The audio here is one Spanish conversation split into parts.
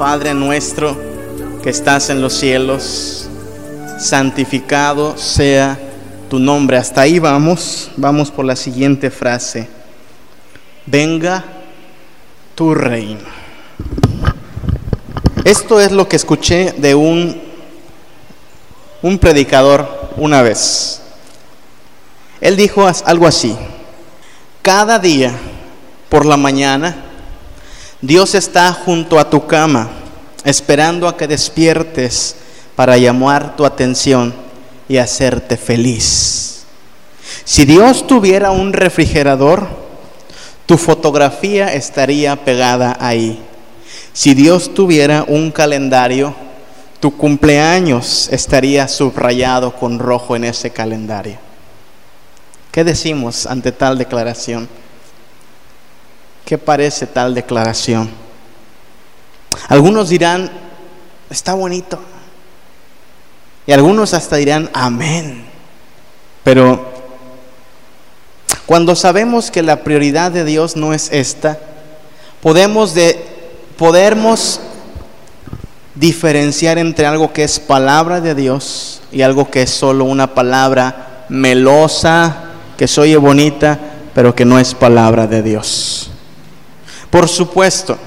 Padre nuestro que estás en los cielos, santificado sea tu nombre. Hasta ahí vamos. Vamos por la siguiente frase. Venga tu reino. Esto es lo que escuché de un, un predicador una vez. Él dijo algo así. Cada día por la mañana, Dios está junto a tu cama, esperando a que despiertes para llamar tu atención y hacerte feliz. Si Dios tuviera un refrigerador, tu fotografía estaría pegada ahí. Si Dios tuviera un calendario, tu cumpleaños estaría subrayado con rojo en ese calendario. ¿Qué decimos ante tal declaración? ¿Qué parece tal declaración? Algunos dirán, está bonito. Y algunos hasta dirán, amén. Pero cuando sabemos que la prioridad de Dios no es esta, podemos, de, podemos diferenciar entre algo que es palabra de Dios y algo que es solo una palabra melosa, que se bonita, pero que no es palabra de Dios. Por supuesto,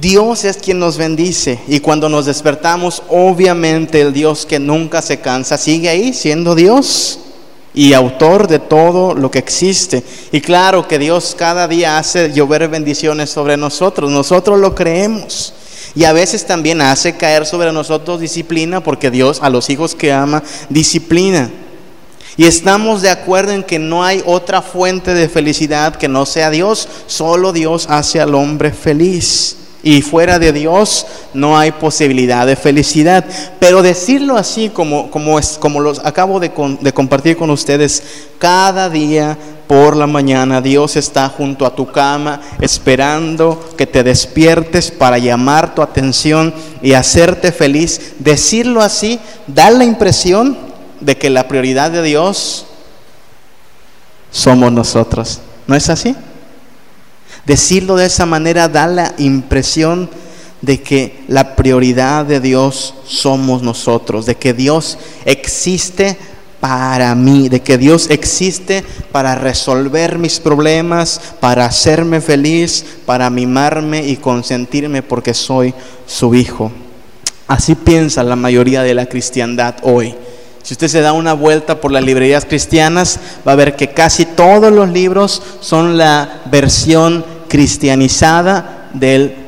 Dios es quien nos bendice y cuando nos despertamos, obviamente el Dios que nunca se cansa sigue ahí siendo Dios y autor de todo lo que existe. Y claro que Dios cada día hace llover bendiciones sobre nosotros, nosotros lo creemos. Y a veces también hace caer sobre nosotros disciplina porque Dios a los hijos que ama disciplina. Y estamos de acuerdo en que no hay otra fuente de felicidad que no sea Dios. Solo Dios hace al hombre feliz. Y fuera de Dios no hay posibilidad de felicidad. Pero decirlo así como, como, los acabo de compartir con ustedes, cada día por la mañana Dios está junto a tu cama esperando que te despiertes para llamar tu atención y hacerte feliz. Decirlo así da la impresión de que la prioridad de Dios somos nosotros. ¿No es así? Decirlo de esa manera da la impresión de que la prioridad de Dios somos nosotros, de que Dios existe para mí, de que Dios existe para resolver mis problemas, para hacerme feliz, para mimarme y consentirme porque soy su hijo. Así piensa la mayoría de la cristiandad hoy. Si usted se da una vuelta por las librerías cristianas, va a ver que casi todos los libros son la versión cristianizada de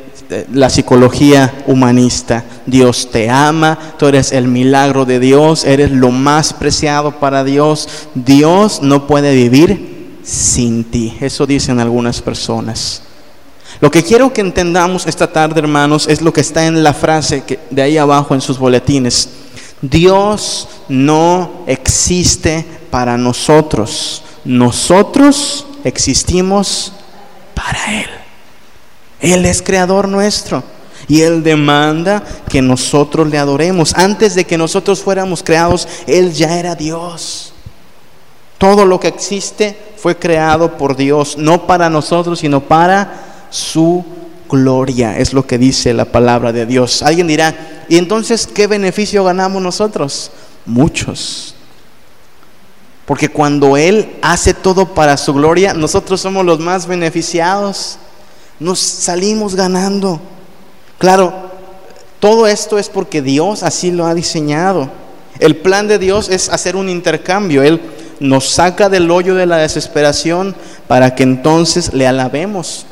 la psicología humanista. Dios te ama, tú eres el milagro de Dios, eres lo más preciado para Dios. Dios no puede vivir sin ti. Eso dicen algunas personas. Lo que quiero que entendamos esta tarde, hermanos, es lo que está en la frase de ahí abajo en sus boletines. Dios no existe para nosotros. Nosotros existimos para Él. Él es creador nuestro. Y Él demanda que nosotros le adoremos. Antes de que nosotros fuéramos creados, Él ya era Dios. Todo lo que existe fue creado por Dios, no para nosotros, sino para su gloria. Es lo que dice la palabra de Dios. Alguien dirá, ¿y entonces qué beneficio ganamos nosotros? Muchos. Porque cuando Él hace todo para su gloria, nosotros somos los más beneficiados. Nos salimos ganando. Claro, todo esto es porque Dios así lo ha diseñado. El plan de Dios es hacer un intercambio. Él nos saca del hoyo de la desesperación para que entonces le alabemos.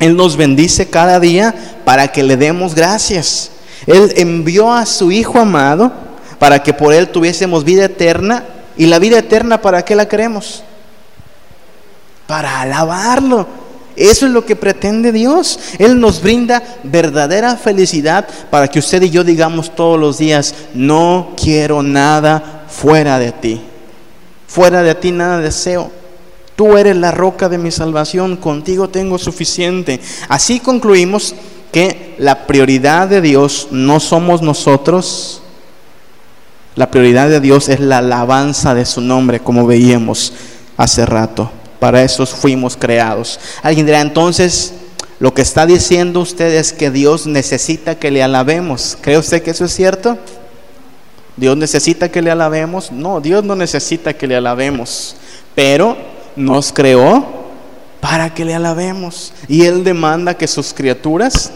Él nos bendice cada día para que le demos gracias. Él envió a su Hijo amado para que por Él tuviésemos vida eterna. ¿Y la vida eterna para qué la queremos? Para alabarlo. Eso es lo que pretende Dios. Él nos brinda verdadera felicidad para que usted y yo digamos todos los días, no quiero nada fuera de ti. Fuera de ti nada deseo. Tú eres la roca de mi salvación, contigo tengo suficiente. Así concluimos que la prioridad de Dios no somos nosotros, la prioridad de Dios es la alabanza de su nombre, como veíamos hace rato. Para eso fuimos creados. Alguien dirá entonces, Lo que está diciendo usted es que Dios necesita que le alabemos. ¿Cree usted que eso es cierto? ¿Dios necesita que le alabemos? No, Dios no necesita que le alabemos, pero nos creó para que le alabemos. Y Él demanda que sus criaturas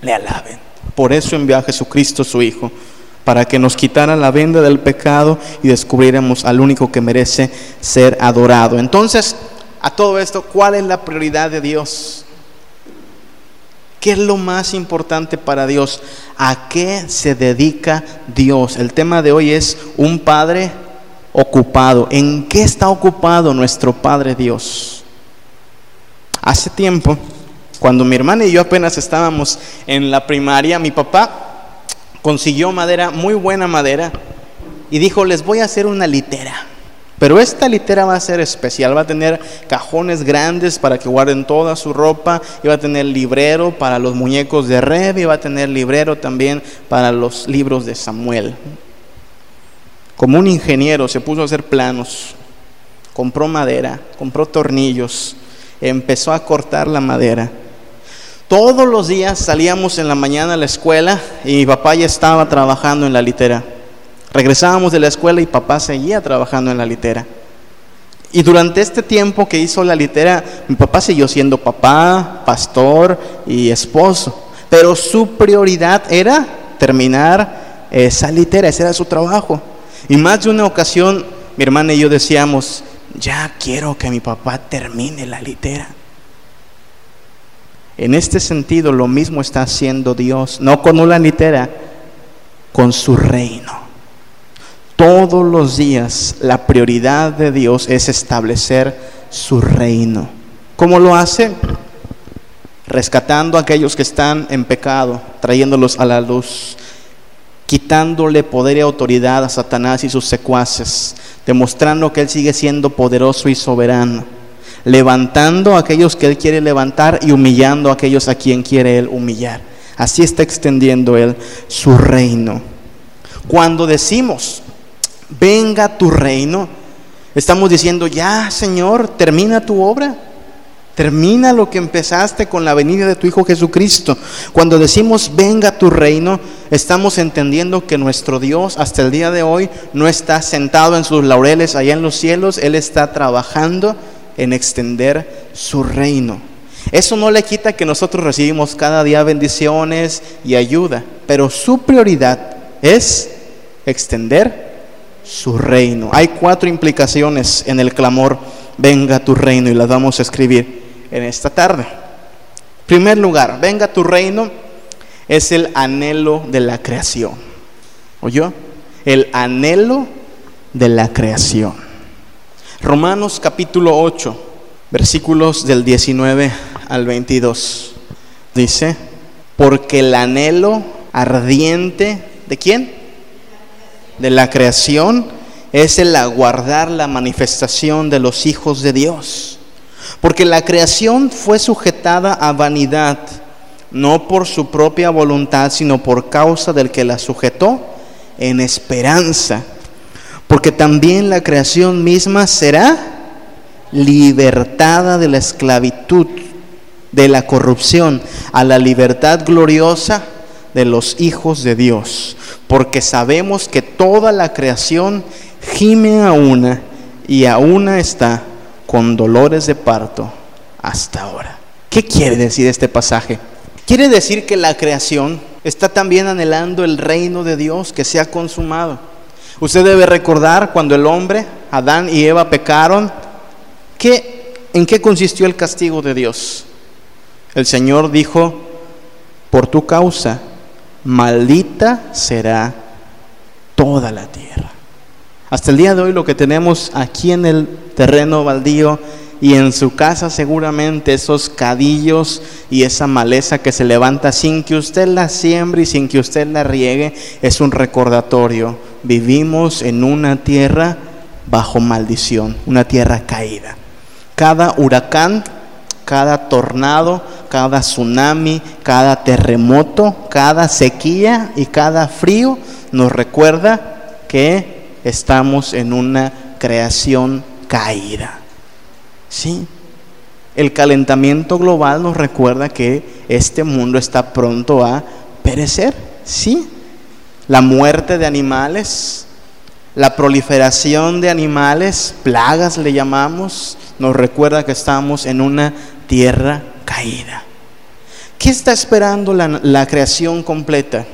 le alaben. Por eso envió a Jesucristo su Hijo, para que nos quitara la venda del pecado y descubriéramos al único que merece ser adorado. Entonces, a todo esto, ¿cuál es la prioridad de Dios? ¿Qué es lo más importante para Dios? ¿A qué se dedica Dios? El tema de hoy es un Padre ocupado. ¿En qué está ocupado nuestro Padre Dios? Hace tiempo, cuando mi hermana y yo apenas estábamos en la primaria, mi papá consiguió madera, muy buena madera, y dijo, les voy a hacer una litera. Pero esta litera va a ser especial, va a tener cajones grandes para que guarden toda su ropa, y va a tener librero para los muñecos de Reb, y va a tener librero también para los libros de Samuel. Como un ingeniero se puso a hacer planos, compró madera, compró tornillos, empezó a cortar la madera. Todos los días salíamos en la mañana a la escuela y mi papá ya estaba trabajando en la litera. Regresábamos de la escuela y papá seguía trabajando en la litera. Y durante este tiempo que hizo la litera, mi papá siguió siendo papá, pastor y esposo. Pero su prioridad era terminar esa litera, ese era su trabajo. Y más de una ocasión, mi hermana y yo decíamos, ya quiero que mi papá termine la litera. En este sentido, lo mismo está haciendo Dios, no con una litera, con su reino. Todos los días la prioridad de Dios es establecer su reino. ¿Cómo lo hace? Rescatando a aquellos que están en pecado, trayéndolos a la luz, quitándole poder y autoridad a Satanás y sus secuaces, demostrando que Él sigue siendo poderoso y soberano, levantando a aquellos que Él quiere levantar y humillando a aquellos a quien quiere Él humillar. Así está extendiendo Él su reino. Cuando decimos venga tu reino. Estamos diciendo, ya Señor, termina tu obra. Termina lo que empezaste con la venida de tu Hijo Jesucristo. Cuando decimos venga tu reino, estamos entendiendo que nuestro Dios hasta el día de hoy no está sentado en sus laureles allá en los cielos, Él está trabajando en extender su reino. Eso no le quita que nosotros recibimos cada día bendiciones y ayuda, pero su prioridad es extender su reino. Hay cuatro implicaciones en el clamor, venga tu reino, y las vamos a escribir en esta tarde. primer lugar, venga tu reino es el anhelo de la creación. ¿Oyó? El anhelo de la creación. Romanos capítulo 8, versículos del 19 al 22. Dice, porque el anhelo ardiente de quién? de la creación es el aguardar la manifestación de los hijos de Dios. Porque la creación fue sujetada a vanidad, no por su propia voluntad, sino por causa del que la sujetó en esperanza. Porque también la creación misma será libertada de la esclavitud, de la corrupción, a la libertad gloriosa de los hijos de Dios porque sabemos que toda la creación gime a una y a una está con dolores de parto hasta ahora. ¿Qué quiere decir este pasaje? Quiere decir que la creación está también anhelando el reino de Dios que se ha consumado. Usted debe recordar cuando el hombre, Adán y Eva pecaron, que, ¿en qué consistió el castigo de Dios? El Señor dijo, por tu causa maldita será toda la tierra. Hasta el día de hoy lo que tenemos aquí en el terreno baldío y en su casa seguramente esos cadillos y esa maleza que se levanta sin que usted la siembre y sin que usted la riegue es un recordatorio. Vivimos en una tierra bajo maldición, una tierra caída. Cada huracán cada tornado, cada tsunami, cada terremoto, cada sequía y cada frío nos recuerda que estamos en una creación caída. ¿Sí? El calentamiento global nos recuerda que este mundo está pronto a perecer, ¿sí? La muerte de animales, la proliferación de animales, plagas le llamamos, nos recuerda que estamos en una tierra caída. ¿Qué está esperando la, creación completa?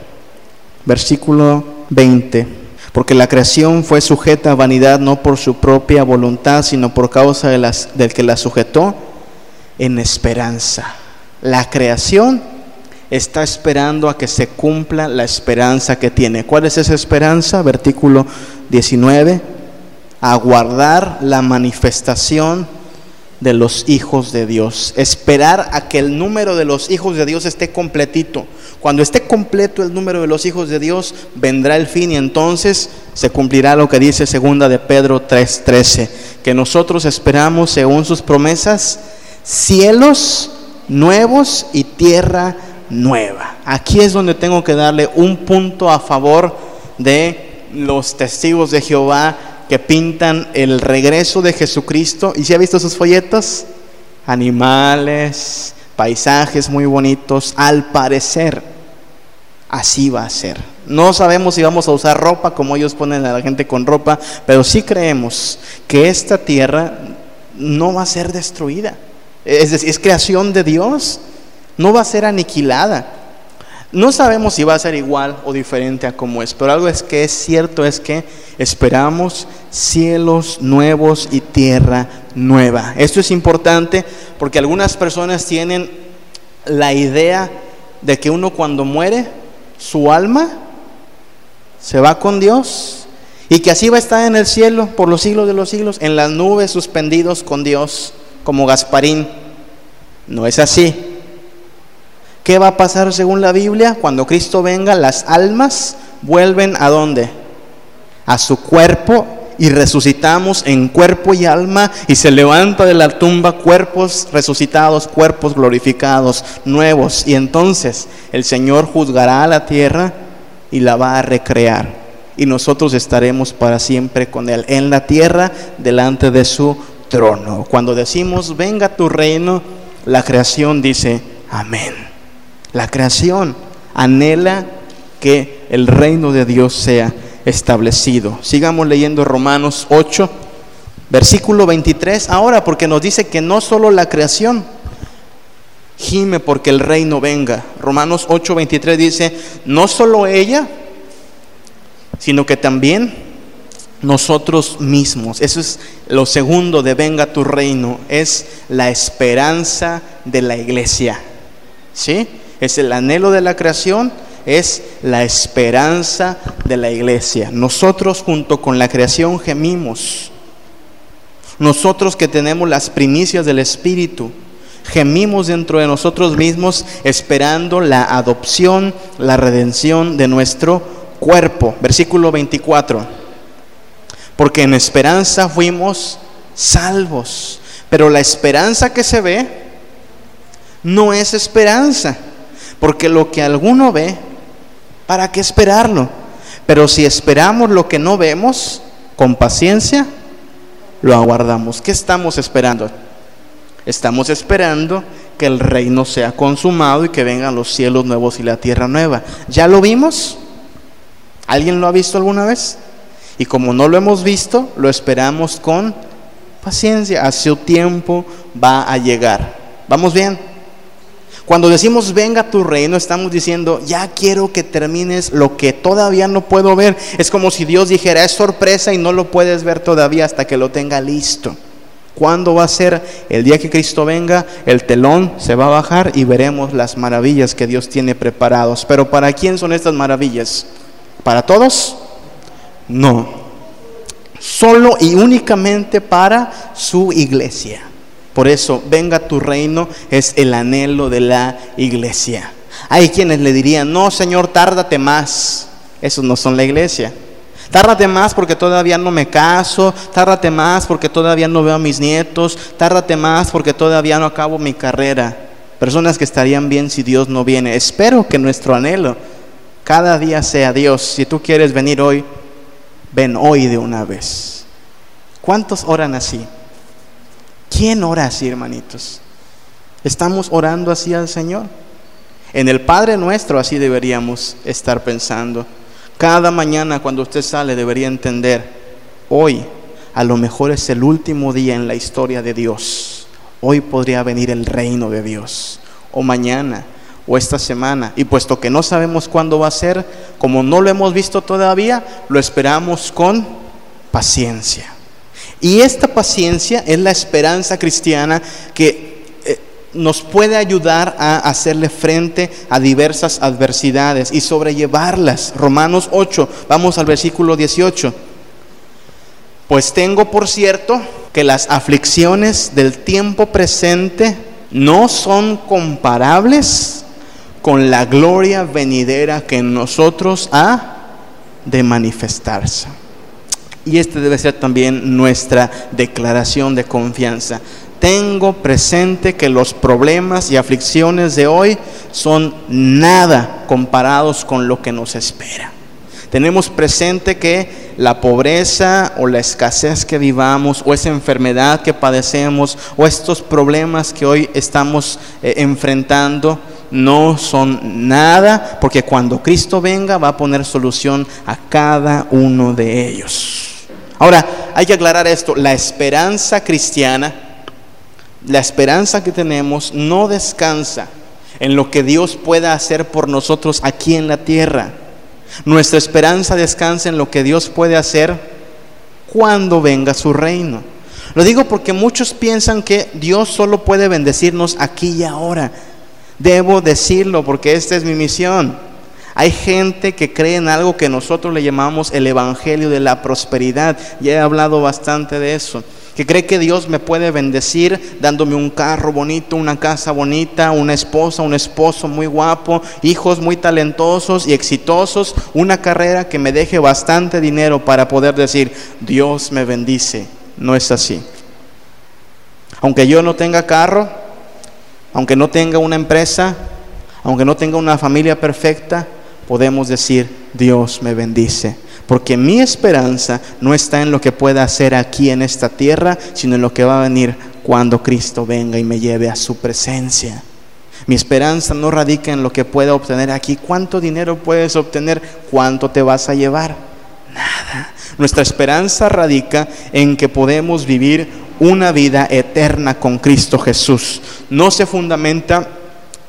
Versículo 20 porque la creación fue sujeta a vanidad no por su propia voluntad, sino por causa del que la sujetó en esperanza. La creación está esperando a que se cumpla la esperanza que tiene. ¿Cuál es esa esperanza? Versículo 19. Aguardar la manifestación de los hijos de Dios. Esperar a que el número de los hijos de Dios esté completito. Cuando esté completo el número de los hijos de Dios, vendrá el fin y entonces se cumplirá lo que dice segunda de Pedro 3:13, que nosotros esperamos según sus promesas cielos nuevos y tierra nueva. Aquí es donde tengo que darle un punto a favor de los testigos de Jehová que pintan el regreso de Jesucristo. ¿Y si ha visto sus folletos? Animales, paisajes muy bonitos, al parecer así va a ser. No sabemos si vamos a usar ropa como ellos ponen a la gente con ropa, pero sí creemos que esta tierra no va a ser destruida. Es decir, es creación de Dios, no va a ser aniquilada. No sabemos si va a ser igual o diferente a como es, pero algo es que es cierto es que esperamos cielos nuevos y tierra nueva. Esto es importante porque algunas personas tienen la idea de que uno cuando muere su alma se va con Dios y que así va a estar en el cielo por los siglos de los siglos, en las nubes suspendidos con Dios, como Gasparín. No es así. ¿Qué va a pasar según la Biblia? Cuando Cristo venga, las almas vuelven a dónde? A su cuerpo y resucitamos en cuerpo y alma y se levanta de la tumba cuerpos resucitados, cuerpos glorificados, nuevos. Y entonces el Señor juzgará a la tierra y la va a recrear. Y nosotros estaremos para siempre con Él en la tierra delante de su trono. Cuando decimos, venga tu reino, la creación dice, amén. La creación anhela que el reino de Dios sea establecido. Sigamos leyendo Romanos 8, versículo 23, ahora porque nos dice que no solo la creación gime porque el reino venga. Romanos 8, 23 dice, no solo ella, sino que también nosotros mismos. Eso es lo segundo de venga tu reino, es la esperanza de la iglesia. ¿Sí? Es el anhelo de la creación es la esperanza de la iglesia. Nosotros junto con la creación gemimos. Nosotros que tenemos las primicias del Espíritu, gemimos dentro de nosotros mismos esperando la adopción, la redención de nuestro cuerpo. Versículo 24. Porque en esperanza fuimos salvos. Pero la esperanza que se ve no es esperanza. Porque lo que alguno ve, ¿Para qué esperarlo? Pero si esperamos lo que no vemos, con paciencia, lo aguardamos. ¿Qué estamos esperando? Estamos esperando que el reino sea consumado y que vengan los cielos nuevos y la tierra nueva. ¿Ya lo vimos? ¿Alguien lo ha visto alguna vez? Y como no lo hemos visto, lo esperamos con paciencia. A su tiempo va a llegar. ¿Vamos bien? Cuando decimos venga tu reino, estamos diciendo, ya quiero que termines lo que todavía no puedo ver. Es como si Dios dijera, es sorpresa y no lo puedes ver todavía hasta que lo tenga listo. ¿Cuándo va a ser? El día que Cristo venga, el telón se va a bajar y veremos las maravillas que Dios tiene preparados. Pero ¿para quién son estas maravillas? ¿Para todos? No. Solo y únicamente para su iglesia. Por eso, venga tu reino es el anhelo de la iglesia. Hay quienes le dirían, no, Señor, tárdate más. Esos no son la iglesia. Tárdate más porque todavía no me caso, tárdate más porque todavía no veo a mis nietos, tárdate más porque todavía no acabo mi carrera. Personas que estarían bien si Dios no viene. Espero que nuestro anhelo cada día sea Dios. Si tú quieres venir hoy, ven hoy de una vez. ¿Cuántos oran así? ¿Quién ora así, hermanitos? ¿Estamos orando así al Señor? En el Padre nuestro así deberíamos estar pensando. Cada mañana cuando usted sale debería entender, hoy a lo mejor es el último día en la historia de Dios. Hoy podría venir el reino de Dios. O mañana, o esta semana. Y puesto que no sabemos cuándo va a ser, como no lo hemos visto todavía, lo esperamos con paciencia. Y esta paciencia es la esperanza cristiana que eh, nos puede ayudar a hacerle frente a diversas adversidades y sobrellevarlas. Romanos 8, vamos al versículo 18. Pues tengo por cierto que las aflicciones del tiempo presente no son comparables con la gloria venidera que en nosotros ha de manifestarse. Y este debe ser también nuestra declaración de confianza. Tengo presente que los problemas y aflicciones de hoy son nada comparados con lo que nos espera. Tenemos presente que la pobreza o la escasez que vivamos o esa enfermedad que padecemos o estos problemas que hoy estamos eh, enfrentando no son nada porque cuando Cristo venga va a poner solución a cada uno de ellos. Ahora, hay que aclarar esto, la esperanza cristiana, la esperanza que tenemos no descansa en lo que Dios pueda hacer por nosotros aquí en la tierra. Nuestra esperanza descansa en lo que Dios puede hacer cuando venga su reino. Lo digo porque muchos piensan que Dios solo puede bendecirnos aquí y ahora. Debo decirlo porque esta es mi misión. Hay gente que cree en algo que nosotros le llamamos el Evangelio de la Prosperidad. Ya he hablado bastante de eso. Que cree que Dios me puede bendecir dándome un carro bonito, una casa bonita, una esposa, un esposo muy guapo, hijos muy talentosos y exitosos, una carrera que me deje bastante dinero para poder decir, Dios me bendice. No es así. Aunque yo no tenga carro, aunque no tenga una empresa, aunque no tenga una familia perfecta, podemos decir, Dios me bendice. Porque mi esperanza no está en lo que pueda hacer aquí en esta tierra, sino en lo que va a venir cuando Cristo venga y me lleve a su presencia. Mi esperanza no radica en lo que pueda obtener aquí. ¿Cuánto dinero puedes obtener? ¿Cuánto te vas a llevar? Nada. Nuestra esperanza radica en que podemos vivir una vida eterna con Cristo Jesús. No se fundamenta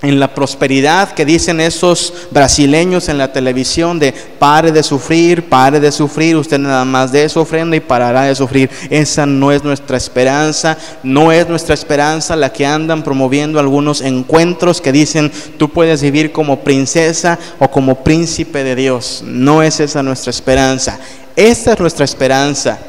en la prosperidad que dicen esos brasileños en la televisión de pare de sufrir, pare de sufrir, usted nada más de su ofrenda y parará de sufrir. Esa no es nuestra esperanza, no es nuestra esperanza la que andan promoviendo algunos encuentros que dicen tú puedes vivir como princesa o como príncipe de Dios. No es esa nuestra esperanza. Esta es nuestra esperanza,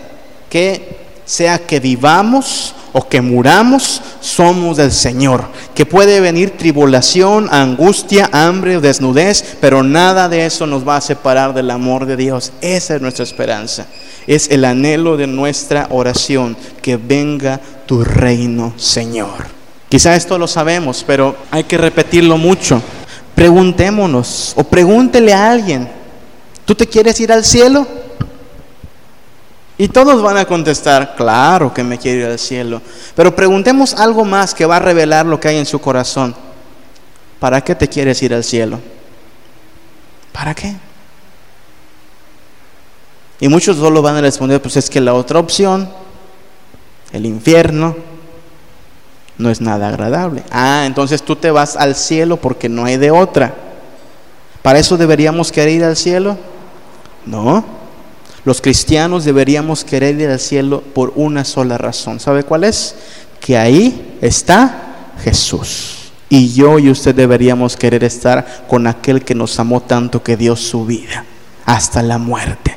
que sea que vivamos o que muramos, somos del Señor. Que puede venir tribulación, angustia, hambre desnudez, pero nada de eso nos va a separar del amor de Dios. Esa es nuestra esperanza. Es el anhelo de nuestra oración, que venga tu reino, Señor. Quizá esto lo sabemos, pero hay que repetirlo mucho. Preguntémonos o pregúntele a alguien, ¿tú te quieres ir al cielo? Y todos van a contestar, claro que me quiero ir al cielo. Pero preguntemos algo más que va a revelar lo que hay en su corazón. ¿Para qué te quieres ir al cielo? ¿Para qué? Y muchos solo van a responder, pues es que la otra opción, el infierno, no es nada agradable. Ah, entonces tú te vas al cielo porque no hay de otra. ¿Para eso deberíamos querer ir al cielo? No. Los cristianos deberíamos querer ir al cielo por una sola razón. ¿Sabe cuál es? Que ahí está Jesús. Y yo y usted deberíamos querer estar con aquel que nos amó tanto que dio su vida hasta la muerte.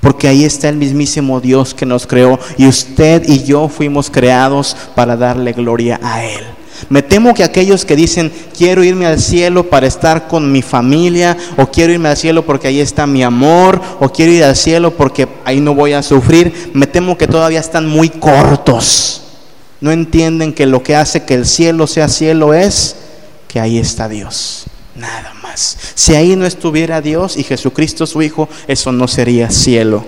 Porque ahí está el mismísimo Dios que nos creó y usted y yo fuimos creados para darle gloria a Él. Me temo que aquellos que dicen, quiero irme al cielo para estar con mi familia, o quiero irme al cielo porque ahí está mi amor, o quiero ir al cielo porque ahí no voy a sufrir, me temo que todavía están muy cortos. No entienden que lo que hace que el cielo sea cielo es que ahí está Dios. Nada más. Si ahí no estuviera Dios y Jesucristo su Hijo, eso no sería cielo.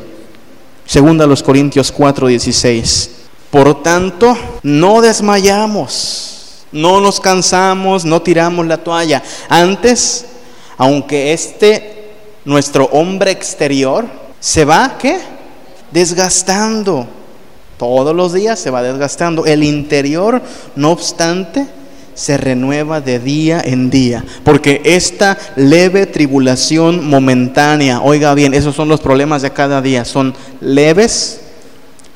Segunda los Corintios 4:16. Por tanto, no desmayamos No nos cansamos, no tiramos la toalla. Antes, aunque este, nuestro hombre exterior, se va, ¿qué? Desgastando. Todos los días se va desgastando. El interior, no obstante, se renueva de día en día. Porque esta leve tribulación momentánea, oiga bien, esos son los problemas de cada día. Son leves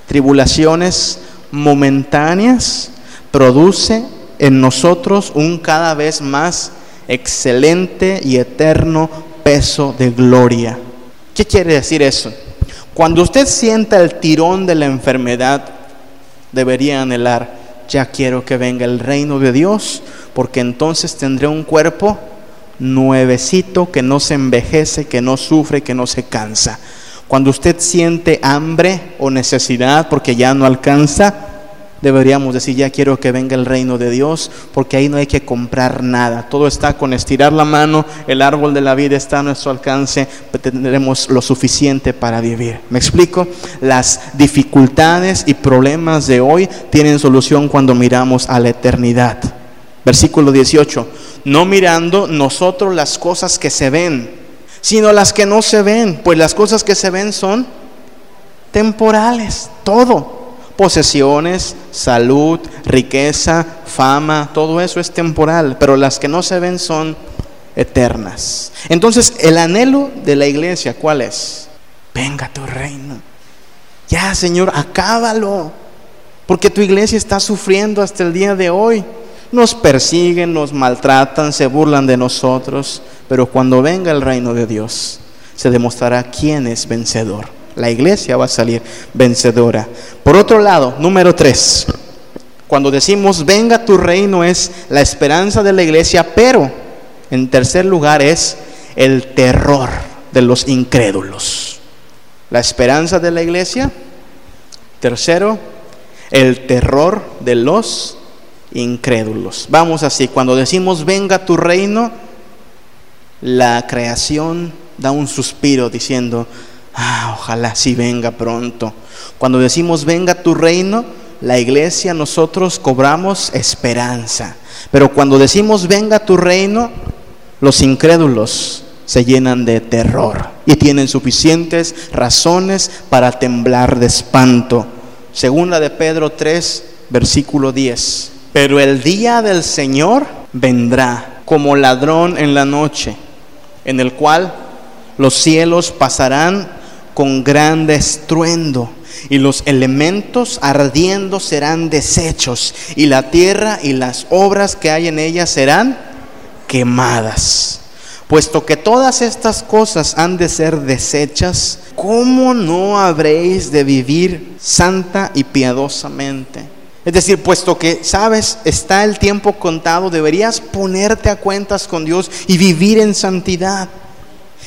tribulaciones momentáneas, produce en nosotros un cada vez más excelente y eterno peso de gloria. ¿Qué quiere decir eso? Cuando usted sienta el tirón de la enfermedad, debería anhelar, ya quiero que venga el reino de Dios, porque entonces tendré un cuerpo nuevecito que no se envejece, que no sufre, que no se cansa. Cuando usted siente hambre o necesidad porque ya no alcanza, deberíamos decir, ya quiero que venga el reino de Dios, porque ahí no hay que comprar nada. Todo está con estirar la mano, el árbol de la vida está a nuestro alcance, tendremos lo suficiente para vivir. ¿Me explico? Las dificultades y problemas de hoy tienen solución cuando miramos a la eternidad. Versículo 18, no mirando nosotros las cosas que se ven, sino las que no se ven, pues las cosas que se ven son temporales, todo posesiones, salud, riqueza, fama, todo eso es temporal, pero las que no se ven son eternas. Entonces, el anhelo de la iglesia, ¿cuál es? Venga tu reino. Ya, Señor, acábalo. Porque tu iglesia está sufriendo hasta el día de hoy. Nos persiguen, nos maltratan, se burlan de nosotros. Pero cuando venga el reino de Dios, se demostrará quién es vencedor. La iglesia va a salir vencedora. Por otro lado, número tres, cuando decimos venga tu reino es la esperanza de la iglesia, pero en tercer lugar es el terror de los incrédulos. La esperanza de la iglesia. Tercero, el terror de los incrédulos. Vamos así, cuando decimos venga tu reino, la creación da un suspiro diciendo, Ah, ojalá sí venga pronto. Cuando decimos venga tu reino, la iglesia nosotros cobramos esperanza. Pero cuando decimos venga tu reino, los incrédulos se llenan de terror y tienen suficientes razones para temblar de espanto. Según la de Pedro 3, versículo 10. Pero el día del Señor vendrá como ladrón en la noche, en el cual los cielos pasarán con grande estruendo, y los elementos ardiendo serán deshechos, y la tierra y las obras que hay en ella serán quemadas. Puesto que todas estas cosas han de ser deshechas, ¿cómo no habréis de vivir santa y piadosamente? Es decir, puesto que sabes, está el tiempo contado, deberías ponerte a cuentas con Dios y vivir en santidad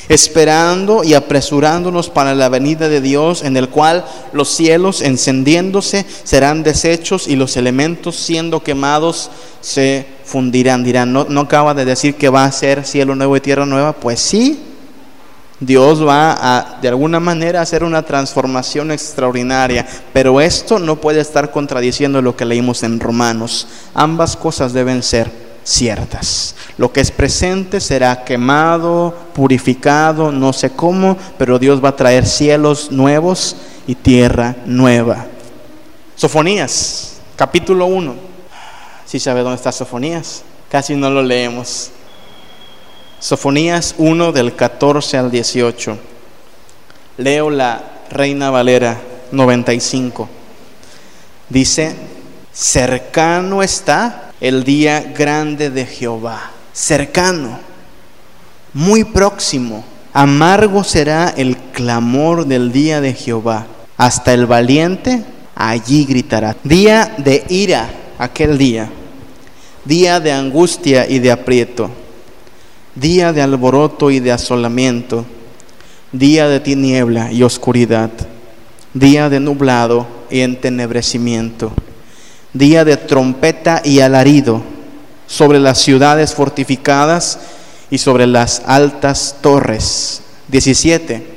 esperando y apresurándonos para la venida de Dios, en el cual los cielos encendiéndose serán deshechos y los elementos siendo quemados se fundirán. Dirán, ¿no, no acaba de decir que va a ser cielo nuevo y tierra nueva? Pues sí, Dios va a, de alguna manera, hacer una transformación extraordinaria, pero esto no puede estar contradiciendo lo que leímos en Romanos. Ambas cosas deben ser ciertas. Lo que es presente será quemado, purificado, no sé cómo, pero Dios va a traer cielos nuevos y tierra nueva. Sofonías, capítulo 1. Si sabe dónde está Sofonías? Casi no lo leemos. Sofonías 1 del 14 al 18. Leo la Reina Valera 95. Dice, cercano está el día grande de Jehová, cercano, muy próximo. Amargo será el clamor del día de Jehová. Hasta el valiente allí gritará. Día de ira, aquel día. Día de angustia y de aprieto. Día de alboroto y de asolamiento. Día de tiniebla y oscuridad. Día de nublado y entenebrecimiento día de trompeta y alarido sobre las ciudades fortificadas y sobre las altas torres. 17.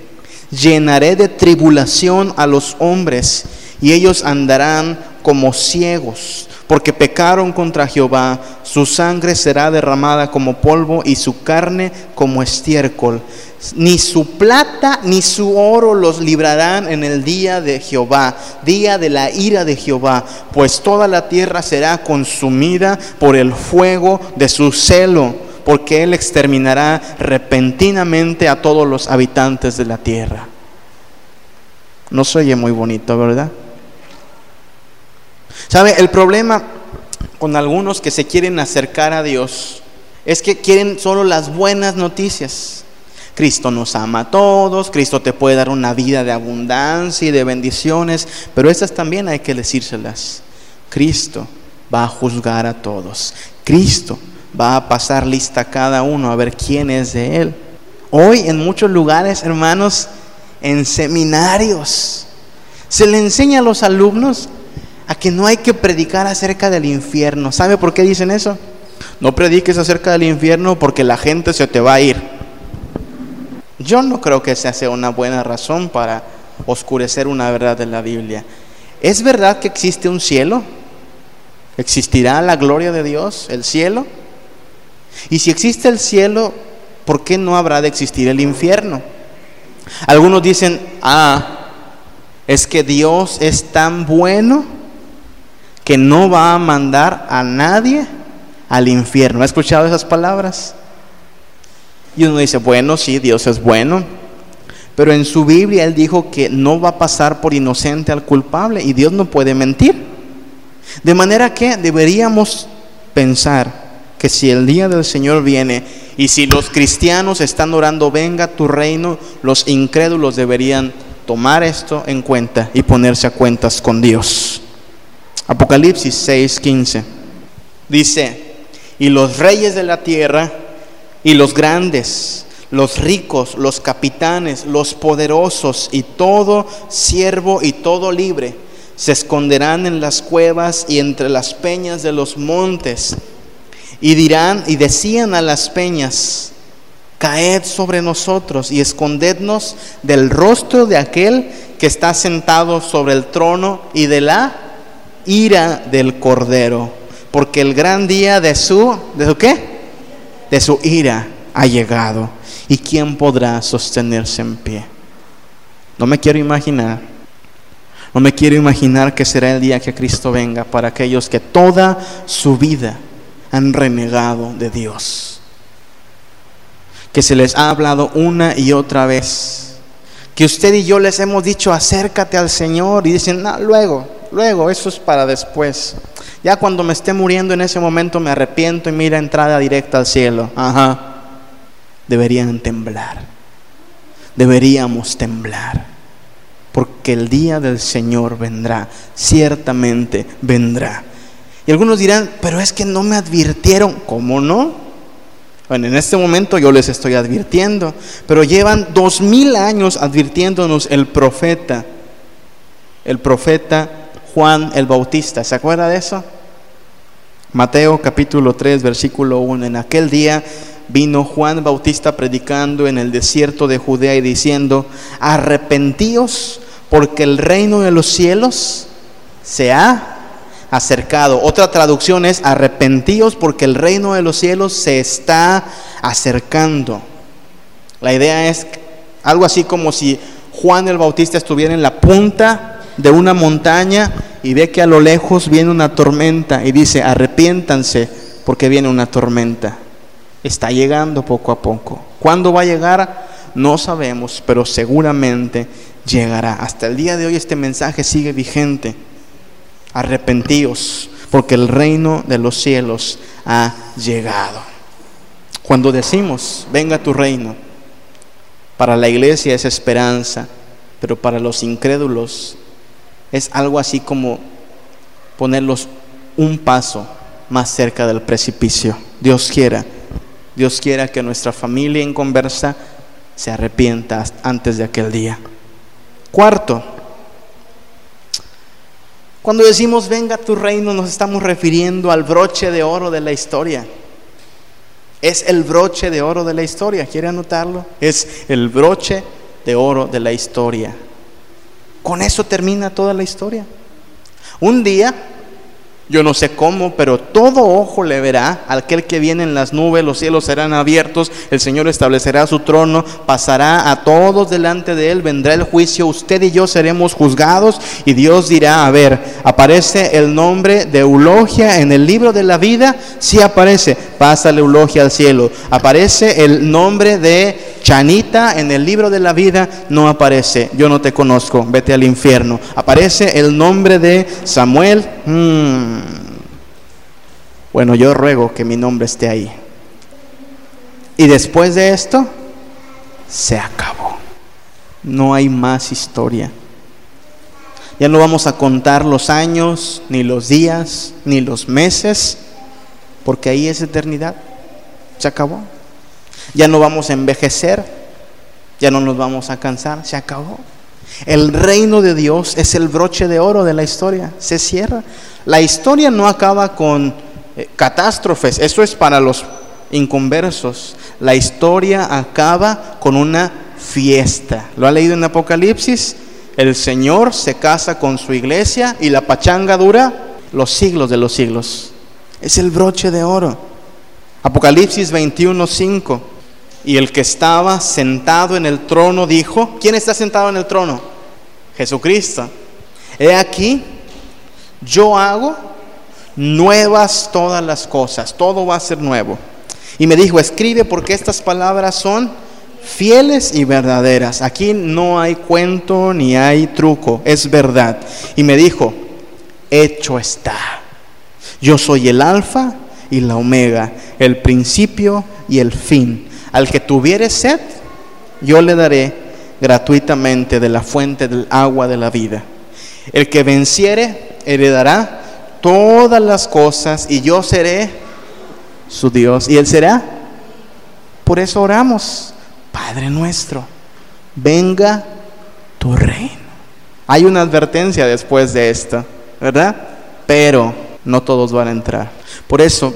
Llenaré de tribulación a los hombres y ellos andarán como ciegos, porque pecaron contra Jehová, su sangre será derramada como polvo y su carne como estiércol. Ni su plata ni su oro los librarán en el día de Jehová, día de la ira de Jehová, pues toda la tierra será consumida por el fuego de su celo, porque él exterminará repentinamente a todos los habitantes de la tierra. No se oye muy bonito, ¿verdad? ¿Sabe? El problema con algunos que se quieren acercar a Dios es que quieren solo las buenas noticias. Cristo nos ama a todos, Cristo te puede dar una vida de abundancia y de bendiciones, pero estas también hay que decírselas. Cristo va a juzgar a todos. Cristo va a pasar lista a cada uno a ver quién es de Él. Hoy en muchos lugares, hermanos, en seminarios, se le enseña a los alumnos a que no hay que predicar acerca del infierno. ¿Sabe por qué dicen eso? No prediques acerca del infierno porque la gente se te va a ir. Yo no creo que esa sea una buena razón para oscurecer una verdad de la Biblia. ¿Es verdad que existe un cielo? ¿Existirá la gloria de Dios, el cielo? Y si existe el cielo, ¿por qué no habrá de existir el infierno? Algunos dicen, ah, es que Dios es tan bueno que no va a mandar a nadie al infierno. ¿Ha escuchado esas palabras? Y uno dice, bueno, sí, Dios es bueno, pero en su Biblia Él dijo que no va a pasar por inocente al culpable y Dios no puede mentir. De manera que deberíamos pensar que si el día del Señor viene y si los cristianos están orando, venga tu reino, los incrédulos deberían tomar esto en cuenta y ponerse a cuentas con Dios. Apocalipsis 6:15. Dice, y los reyes de la tierra, y los grandes, los ricos, los capitanes, los poderosos, y todo siervo y todo libre, se esconderán en las cuevas y entre las peñas de los montes, y dirán y decían a las peñas, caed sobre nosotros y escondednos del rostro de aquel que está sentado sobre el trono y de la ira del Cordero, porque el gran día de su, ¿de su qué? De su ira ha llegado. ¿Y quién podrá sostenerse en pie? No me quiero imaginar. No me quiero imaginar que será el día que Cristo venga para aquellos que toda su vida han renegado de Dios. Que se les ha hablado una y otra vez. Que usted y yo les hemos dicho acércate al Señor y dicen, no, luego, Luego, eso es para después. Ya cuando me esté muriendo en ese momento me arrepiento y mira entrada directa al cielo. Ajá. Deberían temblar. Deberíamos temblar. Porque el día del Señor vendrá. Ciertamente vendrá. Y algunos dirán, pero es que no me advirtieron. ¿Cómo no? Bueno, en este momento yo les estoy advirtiendo, pero llevan dos mil años advirtiéndonos el profeta, el profeta Juan el Bautista. ¿Se acuerda de eso? Mateo capítulo 3, versículo 1. En aquel día vino Juan Bautista predicando en el desierto de Judea y diciendo, arrepentíos porque el reino de los cielos se ha acercado. Otra traducción es, arrepentíos porque el reino de los cielos se está acercando. La idea es algo así como si Juan el Bautista estuviera en la punta de una montaña y ve que a lo lejos viene una tormenta y dice, arrepiéntanse porque viene una tormenta. Está llegando poco a poco. ¿Cuándo va a llegar? No sabemos, pero seguramente llegará. Hasta el día de hoy este mensaje sigue vigente. Arrepentíos, porque el reino de los cielos ha llegado. Cuando decimos, venga tu reino, para la iglesia es esperanza, pero para los incrédulos es algo así como ponerlos un paso más cerca del precipicio. Dios quiera, Dios quiera que nuestra familia en conversa se arrepienta antes de aquel día. Cuarto, cuando decimos venga tu reino nos estamos refiriendo al broche de oro de la historia. Es el broche de oro de la historia, ¿quiere anotarlo? Es el broche de oro de la historia. Con eso termina toda la historia. Un día Yo no sé cómo, pero todo ojo le verá. Aquel que viene en las nubes, los cielos serán abiertos, el Señor establecerá su trono, pasará a todos delante de él, vendrá el juicio, usted y yo seremos juzgados y Dios dirá, a ver, ¿aparece el nombre de Eulogia en el libro de la vida? Sí aparece, pásale Eulogia al cielo. ¿Aparece el nombre de Chanita en el libro de la vida? No aparece, yo no te conozco, vete al infierno. ¿Aparece el nombre de Samuel? Hmm. Bueno, yo ruego que mi nombre esté ahí. Y después de esto, se acabó. No hay más historia. Ya no vamos a contar los años, ni los días, ni los meses, porque ahí es eternidad. Se acabó. Ya no vamos a envejecer, ya no nos vamos a cansar, se acabó. El reino de Dios es el broche de oro de la historia, se cierra. La historia no acaba con eh, catástrofes, eso es para los inconversos. La historia acaba con una fiesta. ¿Lo ha leído en Apocalipsis? El Señor se casa con su iglesia y la pachanga dura los siglos de los siglos. Es el broche de oro. Apocalipsis 21:5. Y el que estaba sentado en el trono dijo, ¿quién está sentado en el trono? Jesucristo. He aquí, yo hago nuevas todas las cosas, todo va a ser nuevo. Y me dijo, escribe porque estas palabras son fieles y verdaderas. Aquí no hay cuento ni hay truco, es verdad. Y me dijo, hecho está. Yo soy el alfa y la omega, el principio y el fin al que tuviere sed, yo le daré gratuitamente de la fuente del agua de la vida. El que venciere, heredará todas las cosas y yo seré su Dios. Y Él será. Por eso oramos, Padre nuestro, venga tu reino. Hay una advertencia después de esto, ¿verdad? Pero no todos van a entrar. Por eso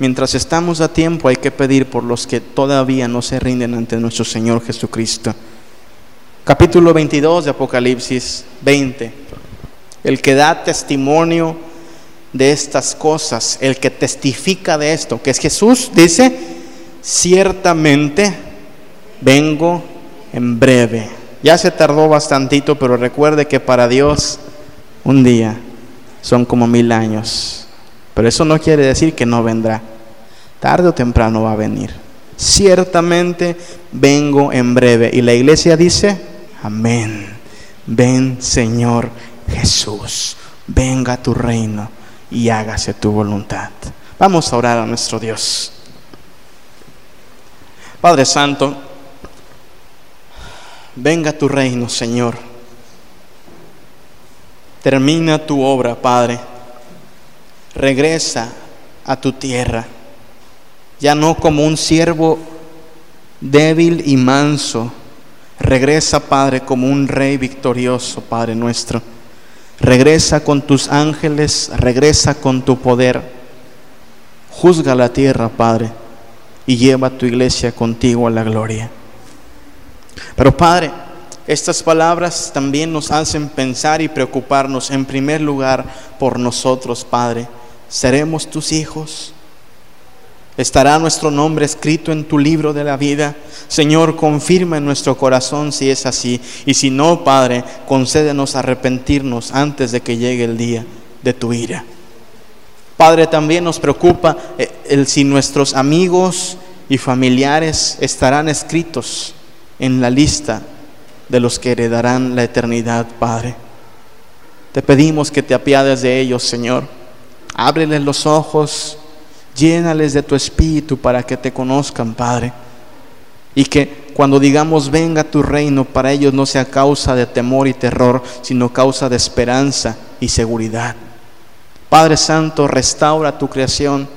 Mientras estamos a tiempo hay que pedir por los que todavía no se rinden ante nuestro Señor Jesucristo. Capítulo 22 de Apocalipsis 20. El que da testimonio de estas cosas, el que testifica de esto, que es Jesús, dice, ciertamente vengo en breve. Ya se tardó bastantito, pero recuerde que para Dios un día son como mil años. Pero eso no quiere decir que no vendrá. Tarde o temprano va a venir. Ciertamente vengo en breve. Y la iglesia dice, amén. Ven Señor Jesús. Venga tu reino y hágase tu voluntad. Vamos a orar a nuestro Dios. Padre Santo, venga tu reino, Señor. Termina tu obra, Padre regresa a tu tierra, ya no como un siervo débil y manso, regresa, Padre, como un rey victorioso, Padre nuestro. Regresa con tus ángeles, regresa con tu poder. Juzga la tierra, Padre, y lleva a tu iglesia contigo a la gloria. Pero Padre, estas palabras también nos hacen pensar y preocuparnos en primer lugar por nosotros, Padre seremos tus hijos. Estará nuestro nombre escrito en tu libro de la vida. Señor, confirma en nuestro corazón si es así. Y si no, Padre, concédenos arrepentirnos antes de que llegue el día de tu ira. Padre, también nos preocupa eh, el si nuestros amigos y familiares estarán escritos en la lista de los que heredarán la eternidad, Padre. Te pedimos que te apiades de ellos, Señor Ábreles los ojos, llénales de tu espíritu para que te conozcan, Padre. Y que cuando digamos venga tu reino, para ellos no sea causa de temor y terror, sino causa de esperanza y seguridad. Padre Santo, restaura tu creación.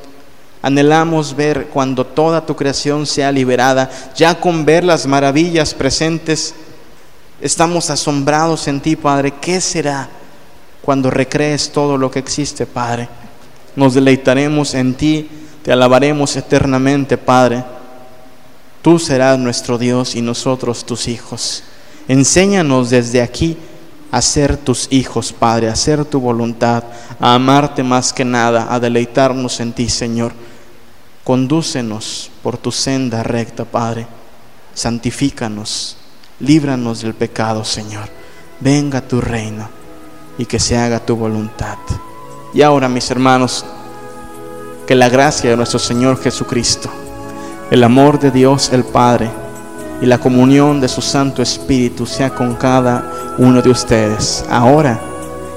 Anhelamos ver cuando toda tu creación sea liberada, ya con ver las maravillas presentes. Estamos asombrados en ti, Padre. ¿Qué será cuando recrees todo lo que existe, Padre? Nos deleitaremos en ti, te alabaremos eternamente, Padre. Tú serás nuestro Dios y nosotros tus hijos. Enséñanos desde aquí a ser tus hijos, Padre, a hacer tu voluntad, a amarte más que nada, a deleitarnos en ti, Señor. Condúcenos por tu senda recta, Padre. Santifícanos, líbranos del pecado, Señor. Venga tu reino y que se haga tu voluntad. Y ahora, mis hermanos, que la gracia de nuestro Señor Jesucristo, el amor de Dios el Padre y la comunión de su Santo Espíritu sea con cada uno de ustedes, ahora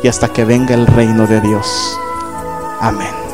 y hasta que venga el reino de Dios. Amén.